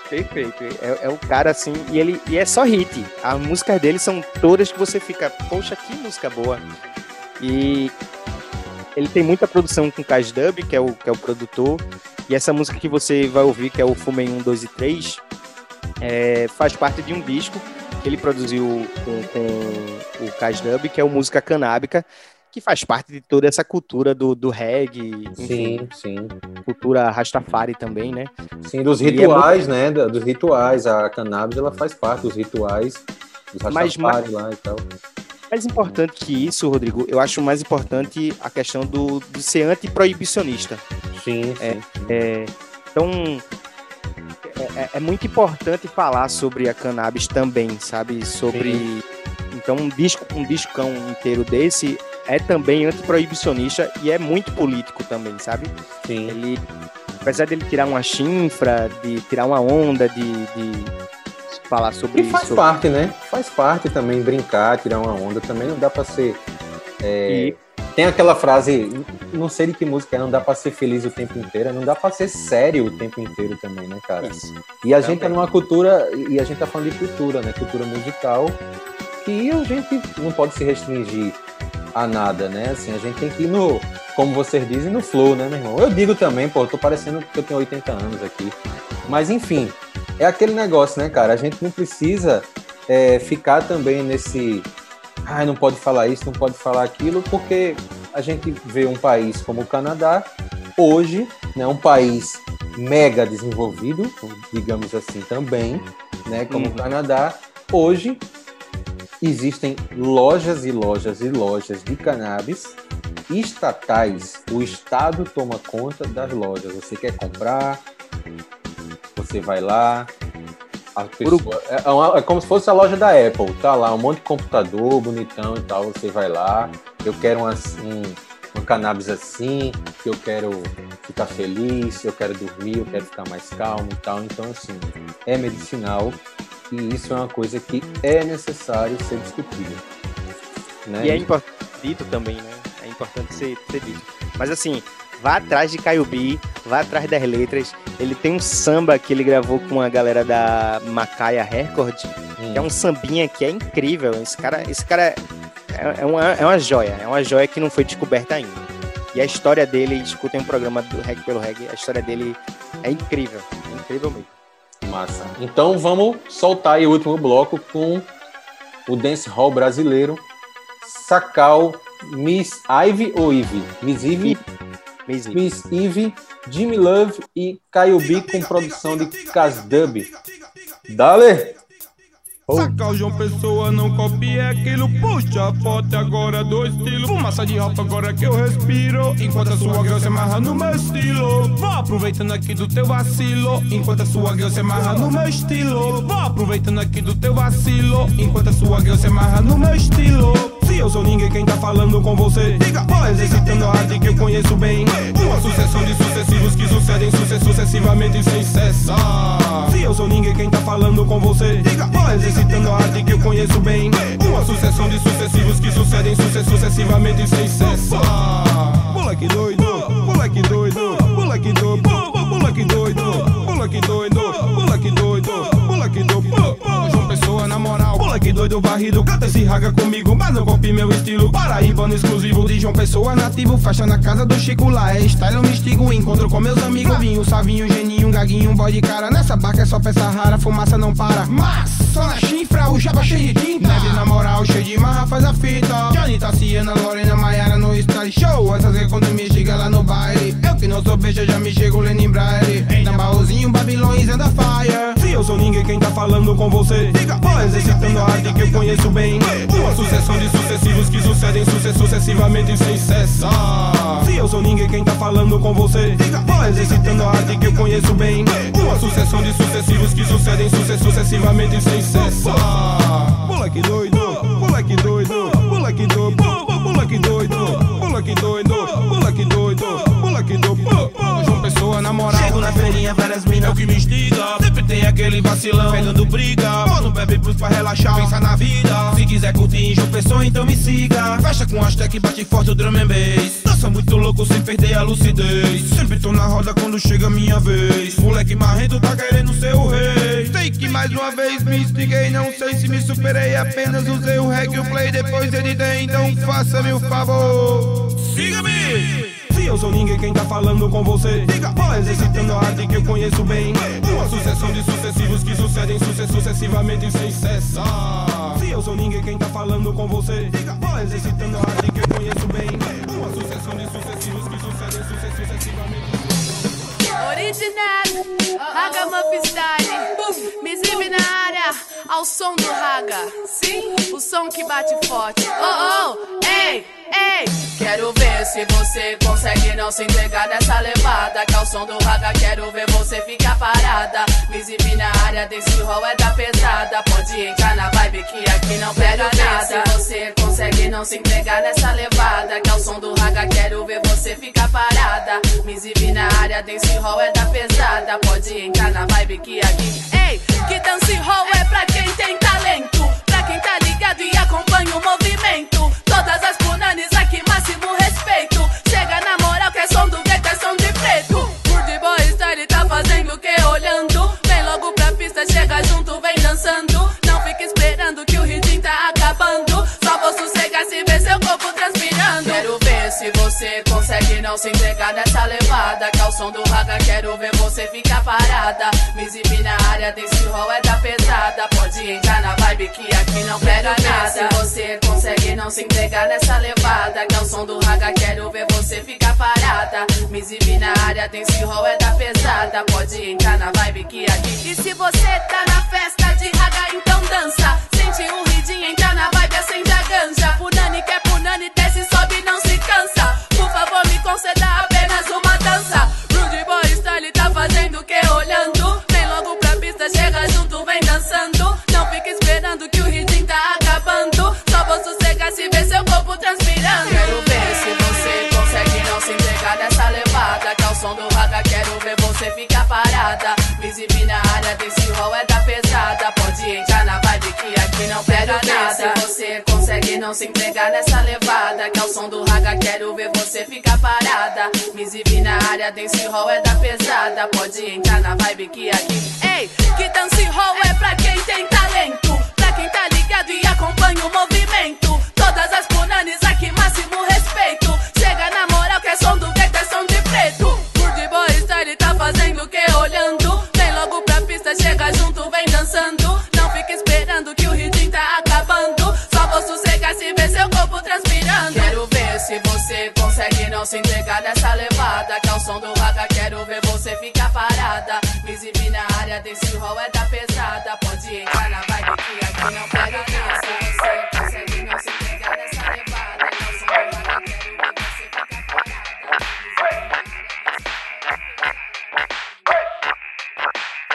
[SPEAKER 3] Perfeito. É, é o cara assim, e ele e é só hit. As músicas dele são todas que você fica, poxa, que música boa. E ele tem muita produção com Cash Dub, que é o que é o produtor, e essa música que você vai ouvir, que é o Fumem 1, 2 e 3, é, faz parte de um disco que ele produziu com, com o Cash Dub, que é o Música Canábica, que faz parte de toda essa cultura do, do reggae, enfim,
[SPEAKER 2] Sim, sim.
[SPEAKER 3] cultura Rastafari também, né?
[SPEAKER 2] Sim, dos
[SPEAKER 3] E é
[SPEAKER 2] rituais, né? Dos rituais. A cannabis, ela faz parte dos rituais dos
[SPEAKER 3] Mas-
[SPEAKER 2] Rastafari lá e tal.
[SPEAKER 3] Mais importante que isso, Rodrigo, eu acho mais importante a questão do, ser antiproibicionista.
[SPEAKER 2] Sim, sim.
[SPEAKER 3] É, então, é- é, é muito importante falar sobre a cannabis também, sabe? Sobre. Então, um disco, um discão inteiro desse é também antiproibicionista e é muito político também, sabe?
[SPEAKER 2] sim.
[SPEAKER 3] Ele apesar dele tirar uma chinfra, de tirar uma onda, de, de falar sobre
[SPEAKER 2] E faz
[SPEAKER 3] isso.
[SPEAKER 2] parte, né? Faz parte também brincar, tirar uma onda também. Não dá pra ser. é, Tem aquela frase, não sei de que música é, não dá pra ser feliz o tempo inteiro, não dá pra ser sério o tempo inteiro também, né, cara?
[SPEAKER 3] Isso.
[SPEAKER 2] E a gente tá
[SPEAKER 3] Também.
[SPEAKER 2] numa cultura, e a gente tá falando de cultura, né? Cultura musical, que a gente não pode se restringir a nada, né? Assim, a gente tem que ir no, como vocês dizem, no flow, né, meu irmão? Eu digo também, pô, eu tô parecendo que eu tenho 80 anos aqui. Mas enfim, é aquele negócio, né, cara? A gente não precisa é, ficar também nesse. Ai, não pode falar isso, não pode falar aquilo, porque a gente vê um país como o Canadá, hoje, né, um país mega desenvolvido, digamos assim também, né, como o Canadá, hoje existem lojas e lojas e lojas de cannabis estatais. O Estado toma conta das lojas. Você quer comprar, você vai lá. Pessoa, é, uma- é como se fosse a loja da Apple, tá lá, um monte de computador bonitão e tal. Você vai lá, eu quero uma, um, uma cannabis assim, que eu quero ficar feliz, eu quero dormir, eu quero ficar mais calmo e tal. Então, assim, é medicinal e isso é uma coisa que é necessário ser discutido. Né?
[SPEAKER 3] E é importante dito também, né? É importante ser, ser dito. Mas assim, vá atrás de Caio B, vá atrás das letras. Ele tem um samba que ele gravou com a galera da Macaia Record,
[SPEAKER 2] Hum.
[SPEAKER 3] que é um sambinha que é incrível. Esse cara, esse cara é, é, uma, é uma joia, é uma joia que não foi descoberta ainda. E a história dele, escutem um programa do Reg pelo Reg, a história dele é incrível, é incrível mesmo.
[SPEAKER 2] Massa. Então vamos soltar o último bloco com o dance hall brasileiro, Sacal, Miss Ivy ou Ivy? Miss Ivy,
[SPEAKER 3] Miss Ivy.
[SPEAKER 2] Miss Ivy, Jimmy Love e Caio B com produção de Casdub. Dale!
[SPEAKER 13] Saca o João Pessoa, não copia aquilo. Puxa a foto agora do estilo. Fumaça de roupa agora que eu respiro. Enquanto a sua girl se amarra no meu estilo. Vou aproveitando aqui do teu vacilo. Enquanto a sua girl se amarra no meu estilo. Vou aproveitando aqui do teu vacilo. Enquanto a sua girl se amarra no meu estilo. Se eu sou ninguém, quem tá falando com você? Diga, vou exercitando a arte que eu conheço bem. Uma sucessão de sucessivos que sucedem suce- sucessivamente sem cessar. Se eu sou ninguém, quem tá falando com você? Diga, exercitando a arte que eu conheço bem. Uma sucessão de sucessivos que sucedem suce- sucessivamente sem cessar. Moleque doido, moleque doido, moleque doido, moleque doido, moleque doido, moleque doido, moleque doido, bu- João Pessoa na moral, moleque doido varrido, canta esse raga comigo, mas não copie meu estilo. Paraíbano exclusivo de João Pessoa nativo, faixa na casa do Chico lá, é style, eu me estigo, encontro com meus amigos, vinho, savinho, geninho, gaguinho, boy de cara, nessa barca é só peça rara, fumaça não para, mas só na chifra, o jaba cheio de tinta, neve na moral, cheio de marra, faz a fita, Johnny, Tassiana, Lorena, Maiara no style. Show, essas que quando me chega lá no baile, eu que não sou beijo, já me chego Lenin Braille, em baúzinho, Babilões and the fire, se eu sou ninguém, quem tá falando com você, diga, vou exercitando a arte que eu conheço bem, uma sucessão de sucessivos que sucedem suce- sucessivamente sem cessar, se eu sou ninguém, quem tá falando com você, diga, vou exercitando a arte que eu conheço bem, uma sucessão de sucessivos que sucedem suce- sucessivamente sem cessar, moleque doido, moleque doido, moleque doido, bu- moleque doido, moleque doido, moleque doido, moleque doido, bu- bu- João Pessoa na moral. Chego na feirinha, várias minas, é o que me instiga. Sempre tem aquele vacilão, pegando briga. Pô, bebe plus pra relaxar, pensar na vida. Se quiser curtir em João Pessoa, então me siga. Fecha com hashtag, bate forte o drum and bass. Dança muito louco sem perder a lucidez. Sempre tô na roda quando chega a minha vez. Moleque marrento tá querendo ser o rei. Sei que mais uma vez me instiguei, não sei se me superei. Apenas usei o reggae, o play, depois editei. Então faça-me o favor. Siga-me! Se eu sou ninguém, quem tá falando com você? Diga, vou exercitando a arte que eu conheço bem. Uma sucessão de sucessivos que sucedem suce- sucessivamente sem cessar. Se eu sou ninguém, quem tá falando com você? Diga, vou exercitando a arte que eu conheço bem. Uma sucessão de sucessivos que sucedem suce- sucessivamente.
[SPEAKER 14] Original, Ragamuffin style, Miss Ivy na área, ao som do raga. Sim, o som que bate forte. Oh, oh, ei, ei. Quero ver se você consegue não se entregar nessa levada. Som do raga, quero ver você ficar parada. Me exibir na área desse rol é da pesada. Pode entrar na vibe que aqui não pega nada. Se você consegue não se entregar nessa levada. Som do raga, quero ver você ficar parada. Me exibir na área desse rol é da pesada. Pode entrar na vibe que aqui. Ei, que dance hall é pra quem tem talento. Pra quem tá ligado e acompanha o movimento. Todas as punanes aqui, máximo respeito. Chega na moral que é som do gueto, é som de preto. Good boy style tá fazendo o que? Olhando. Vem logo pra pista, chega junto, vem dançando. Não fica esperando que o ritmo tá acabando. Só vou sossegar se ver seu corpo transpirando. Quero ver se você consegue não se entregar nessa levada. Som do raga, quero ver você ficar parada. Me exibir na área desse rol é da pesada. Pode entrar na vibe que aqui não pega nada. Se você consegue não se entregar nessa levada. Som do raga, quero ver você ficar parada. Me exibir na área desse rol é da pesada. Pode entrar na vibe que aqui. E se você tá na festa de raga, então dança. Sente o ridinho, entra na vibe, acende a ganja. Punani quer punani, desce, sobe, não se cansa. Conceda apenas uma dança. Rude Boy Style tá fazendo o que? Olhando. Vem logo pra pista, chega junto, vem dançando. Não fica esperando que o ritmo tá acabando. Só vou sossegar se ver seu corpo transpirando. Quero ver se você consegue não se entregar nessa levada. Ao som do raga, quero ver você ficar parada. Me exibir na área desse rol é da pesada. Pode entrar na vibe que aqui não pega nada. Se você não se entregar nessa levada. Que ao som do raga, quero ver você ficar parada. Me exibir na área desse rol é da pesada. Pode entrar na vibe que aqui. Ei, que dance hall é pra quem tem talento. Pra quem tá ligado e acompanha o movimento. Todas as punanes se você consegue não se entregar nessa levada. Que ao som do raga, quero ver você ficar parada. Me exibir na área desse rol é da pesada. Pode entrar na vibe que aqui não pega nada. Se você consegue não se entregar nessa levada. Que ao som do raga, quero ver você ficar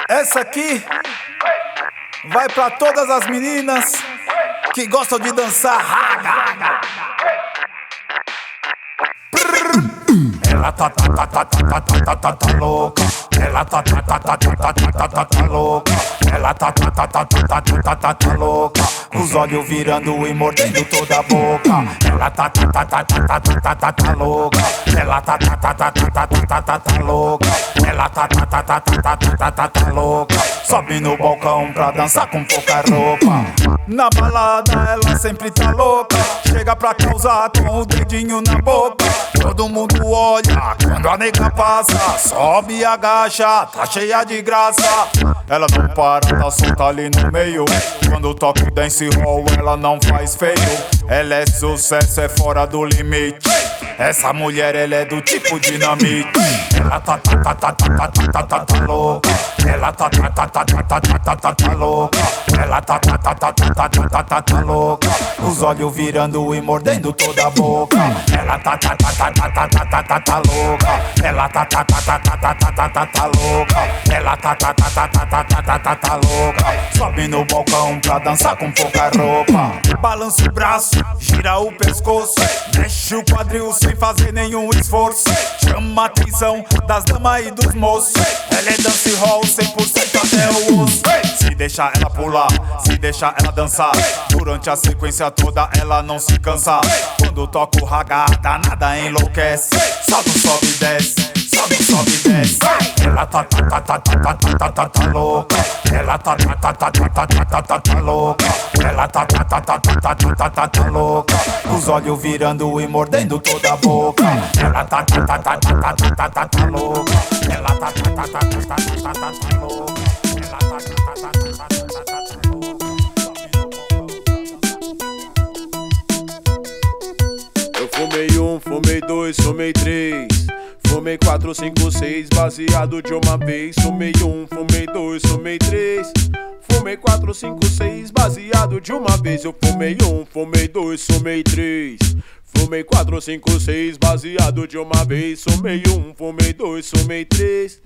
[SPEAKER 15] Essa aqui vai pra todas as meninas que gostam de dançar raga. Ela tá tá tá tá tá tá tá tá tá louca. Ela tá tá tá tá tá tá tá tá tá tá louca. Ela tá tá tá tá tá tá tá tá tá tá louca. Os olhos virando e mordendo toda a boca. Ela tá tá tá tá tá tá tá tá tá tá louca. Ela tá tá tá tá tá tá tá tá tá tá louca. Ela tá tá tá tá tá tá tá tá tá tá louca. Sobe no balcão pra dançar com pouca roupa. Na balada ela sempre tá louca. Chega pra causar com o dedinho na boca. Todo mundo olha quando a nega passa. Sobe e agacha, tá cheia de graça. Ela não para, tá solta ali no meio. Quando toca o dance hall, ela não faz feio. Ela é sucesso, é fora do limite. Essa mulher, ela é do tipo dinamite. Ela tá tá tá tá tá tá tá tá tá tá louca. Ela tá tá tá tá tá tá tá tá tá tá louca. Ela tá tá tá tá tá tá tá tá tá tá louca. Os olhos virando e mordendo toda a boca. Ela tá tá tá tá tá tá tá tá tá tá louca. Ela tá tá tá tá tá tá tá tá tá tá louca. Ela tá tá tá tá tá tá tá tá tá tá louca. Sobe no balcão pra dançar com roupa. Balança o braço, gira o pescoço, mexe o quadril sem fazer nenhum esforço. Chama a atenção das damas e dos moços. Ela é dance hall 100% até o osso. Se deixar ela pular, se deixar ela dançar. Durante a sequência toda ela não se cansa. Quando toca o raga, danada enlouquece. Sobe, sobe e desce. Sobe, sobe e desce. Ela tá tá tá tá tá tá tá tá tá tá louca. Ela tá tá tá tá tá tá tá tá tá tá louca. Ela tá tá tá tá tá tá tá tá tá tá louca. Os olhos virando e mordendo toda a boca. Ela tá tá tá tá tá tá tá tá tá tá louca. Ela tá tá tá tá tá tá tá tá tá tá louca. Ela tá tá tá tá tá tá tá tá tá
[SPEAKER 16] Eu fumei um, fumei dois, fumei três. Fumei quatro, cinco, seis, baseado de uma vez. Fumei um, fumei dois, fumei três. Fumei 4, 5, 6, baseado de uma vez. Eu fumei um, fumei dois, fumei três. Fumei 4, 5, 6, baseado de uma vez. Fumei um, fumei dois, fumei três.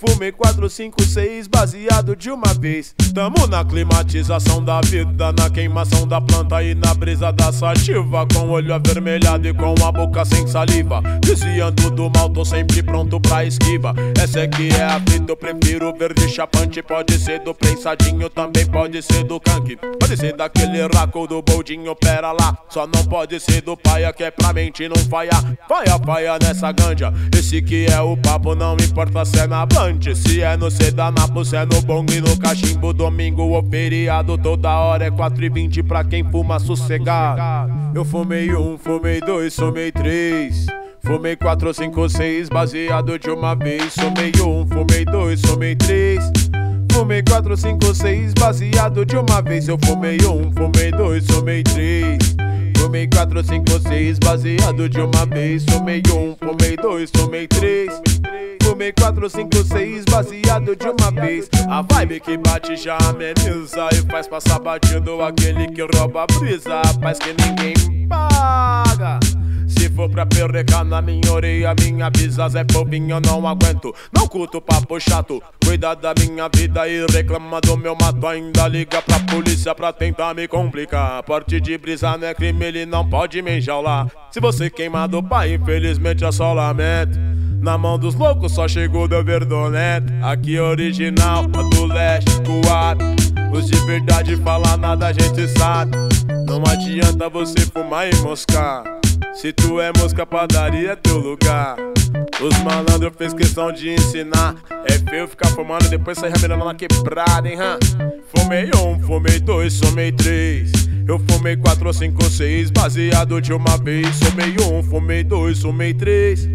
[SPEAKER 16] Fumei 4, 5, 6, baseado de uma vez. Tamo na climatização da vida, na queimação da planta e na brisa da sativa. Com olho avermelhado e com a boca sem saliva. Desviando do mal, tô sempre pronto pra esquiva. Essa aqui é a fita, eu prefiro verde chapante. Pode ser do prensadinho, também pode ser do canque. Pode ser daquele raco do boldinho, pera lá. Só não pode ser do paia, que é pra mente não falhar. Faia, faia nessa ganja. Esse que é o papo, não importa se é na banda. Se é no sedanapo, se é no bong e no cachimbo Domingo ou feriado, toda hora é 4 e 20 pra quem fuma sossegado Eu fumei um, fumei dois, fumei três Fumei 4, 5, 6, baseado de uma vez Fumei um, fumei dois, fumei três Fumei 4, 5, 6, baseado de uma vez Eu fumei um, fumei dois, fumei três Fumei 4, 5, 6, baseado de uma vez. Fumei um, fumei dois, fumei três. Fumei 4, 5, 6, baseado de uma vez. A vibe que bate já ameniza E faz passar batido aquele que rouba a brisa. Faz que ninguém paga. Se for pra perrecar na minha orelha, minha bisa é fofinho, eu não aguento. Não curto papo chato, cuida da minha vida e reclama do meu mato. Ainda liga pra polícia pra tentar me complicar. Porte de brisa não é crime, ele não pode me enjaular. Se você queimar do pai, infelizmente é só lamento. Na mão dos loucos só chegou da verdonete. Aqui é original, a do leste, coado. Os de verdade falar nada a gente sabe. Não adianta você fumar e moscar. Se tu é mosca, padaria é teu lugar. Os malandros fez questão de ensinar. É feio ficar fumando e depois sair ramirando na quebrada, hein, hã? Fumei um, fumei dois, fumei três. Eu fumei quatro, cinco, seis, baseado de uma vez. Fumei um, fumei dois, fumei três.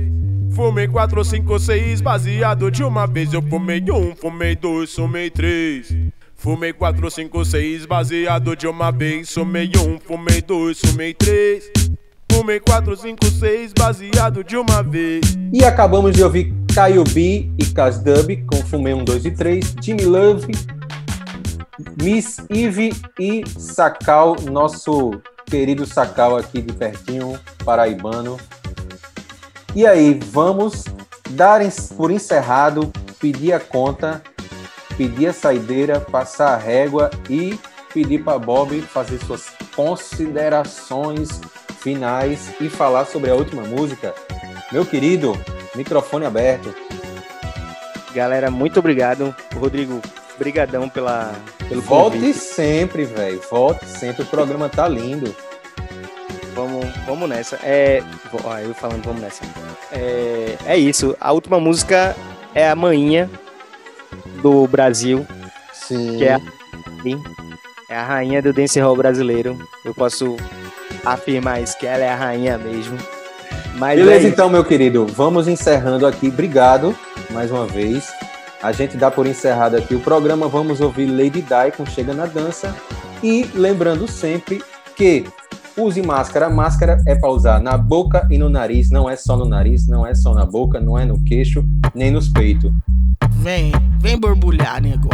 [SPEAKER 16] Fumei 4, 5, 6, baseado de uma vez. Eu fumei um, fumei dois, fumei três. Fumei 4, 5, 6, baseado de uma vez. Fumei um, fumei dois, fumei três. Fumei 4, 5, 6, baseado de uma vez.
[SPEAKER 2] E acabamos de ouvir Caio B e Cas Dub com Fumei 1, 2 e 3, Jimmy Love, Miss Eve e Sacal, nosso querido Sacal aqui de pertinho, paraibano. E aí, vamos dar por encerrado, pedir a conta, pedir a saideira, passar a régua e pedir para Bob fazer suas considerações finais e falar sobre a última música. Meu querido, microfone aberto.
[SPEAKER 3] Galera, muito obrigado. Rodrigo, brigadão pela, pelo
[SPEAKER 2] Volte
[SPEAKER 3] convite.
[SPEAKER 2] sempre, velho. Volte sempre. O programa tá lindo.
[SPEAKER 3] Vamos, vamos nessa. É, ó, eu falando, vamos nessa. É, é isso. A última música é a Maninha do Brasil.
[SPEAKER 2] Sim.
[SPEAKER 3] Que é a, é a rainha do dancehall brasileiro. Eu posso afirmar isso, que ela é a rainha mesmo. Mas
[SPEAKER 2] Beleza,
[SPEAKER 3] é
[SPEAKER 2] então, meu querido. Vamos encerrando aqui. Obrigado mais uma vez. A gente dá por encerrado aqui o programa. Vamos ouvir Lady Di com Chega na Dança. E lembrando sempre que use máscara. Máscara é para usar na boca e no nariz. Não é só no nariz, não é só na boca, não é no queixo, nem nos peitos.
[SPEAKER 6] Vem, vem borbulhar, nego.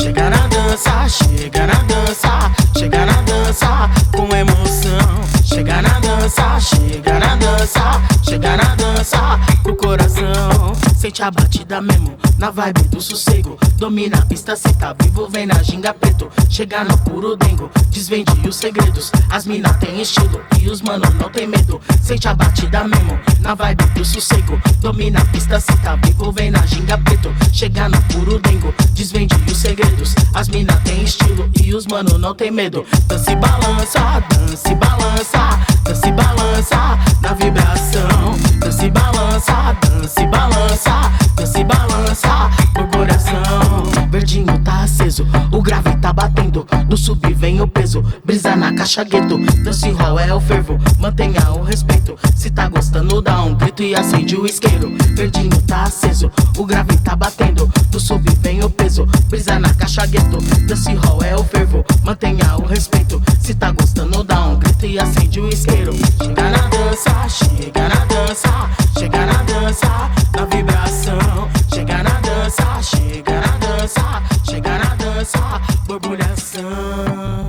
[SPEAKER 6] Chega na dança, chega na dança, chega na dança com emoção. Chega na dança, chega na dança, chega na dança com o coração. Sente a batida mesmo, na vibe do sossego. Domina a pista, cê tá vivo, vem na ginga preto. Chega no puro dengo, desvende os segredos. As mina tem estilo e os mano não tem medo. Sente a batida mesmo, na vibe do sossego. Domina a pista, cê tá vivo, vem na ginga preto. Chega no puro dengo, desvende os segredos. As mina tem estilo e os mano não tem medo. Dança e balança, dança e balança, dança e balança na vibração. Dança e balança, dança e balança, dança e balança no coração verdinho tá aceso, o grave tá batendo. Do sub vem o peso, brisa na caixa gueto. Dance hall é o fervo, mantenha o respeito. Se tá gostando, dá um grito e acende o isqueiro. Verdinho tá aceso, o grave tá batendo. Do sub vem o peso, brisa na caixa gueto. Dance hall é o fervo, mantenha o respeito. Se tá gostando, dá um grito e acende o isqueiro. Chega na dança, chega na dança, chega na dança, na vibração. Chega na dança, chega na dança dança, chega na dança, borbulhação.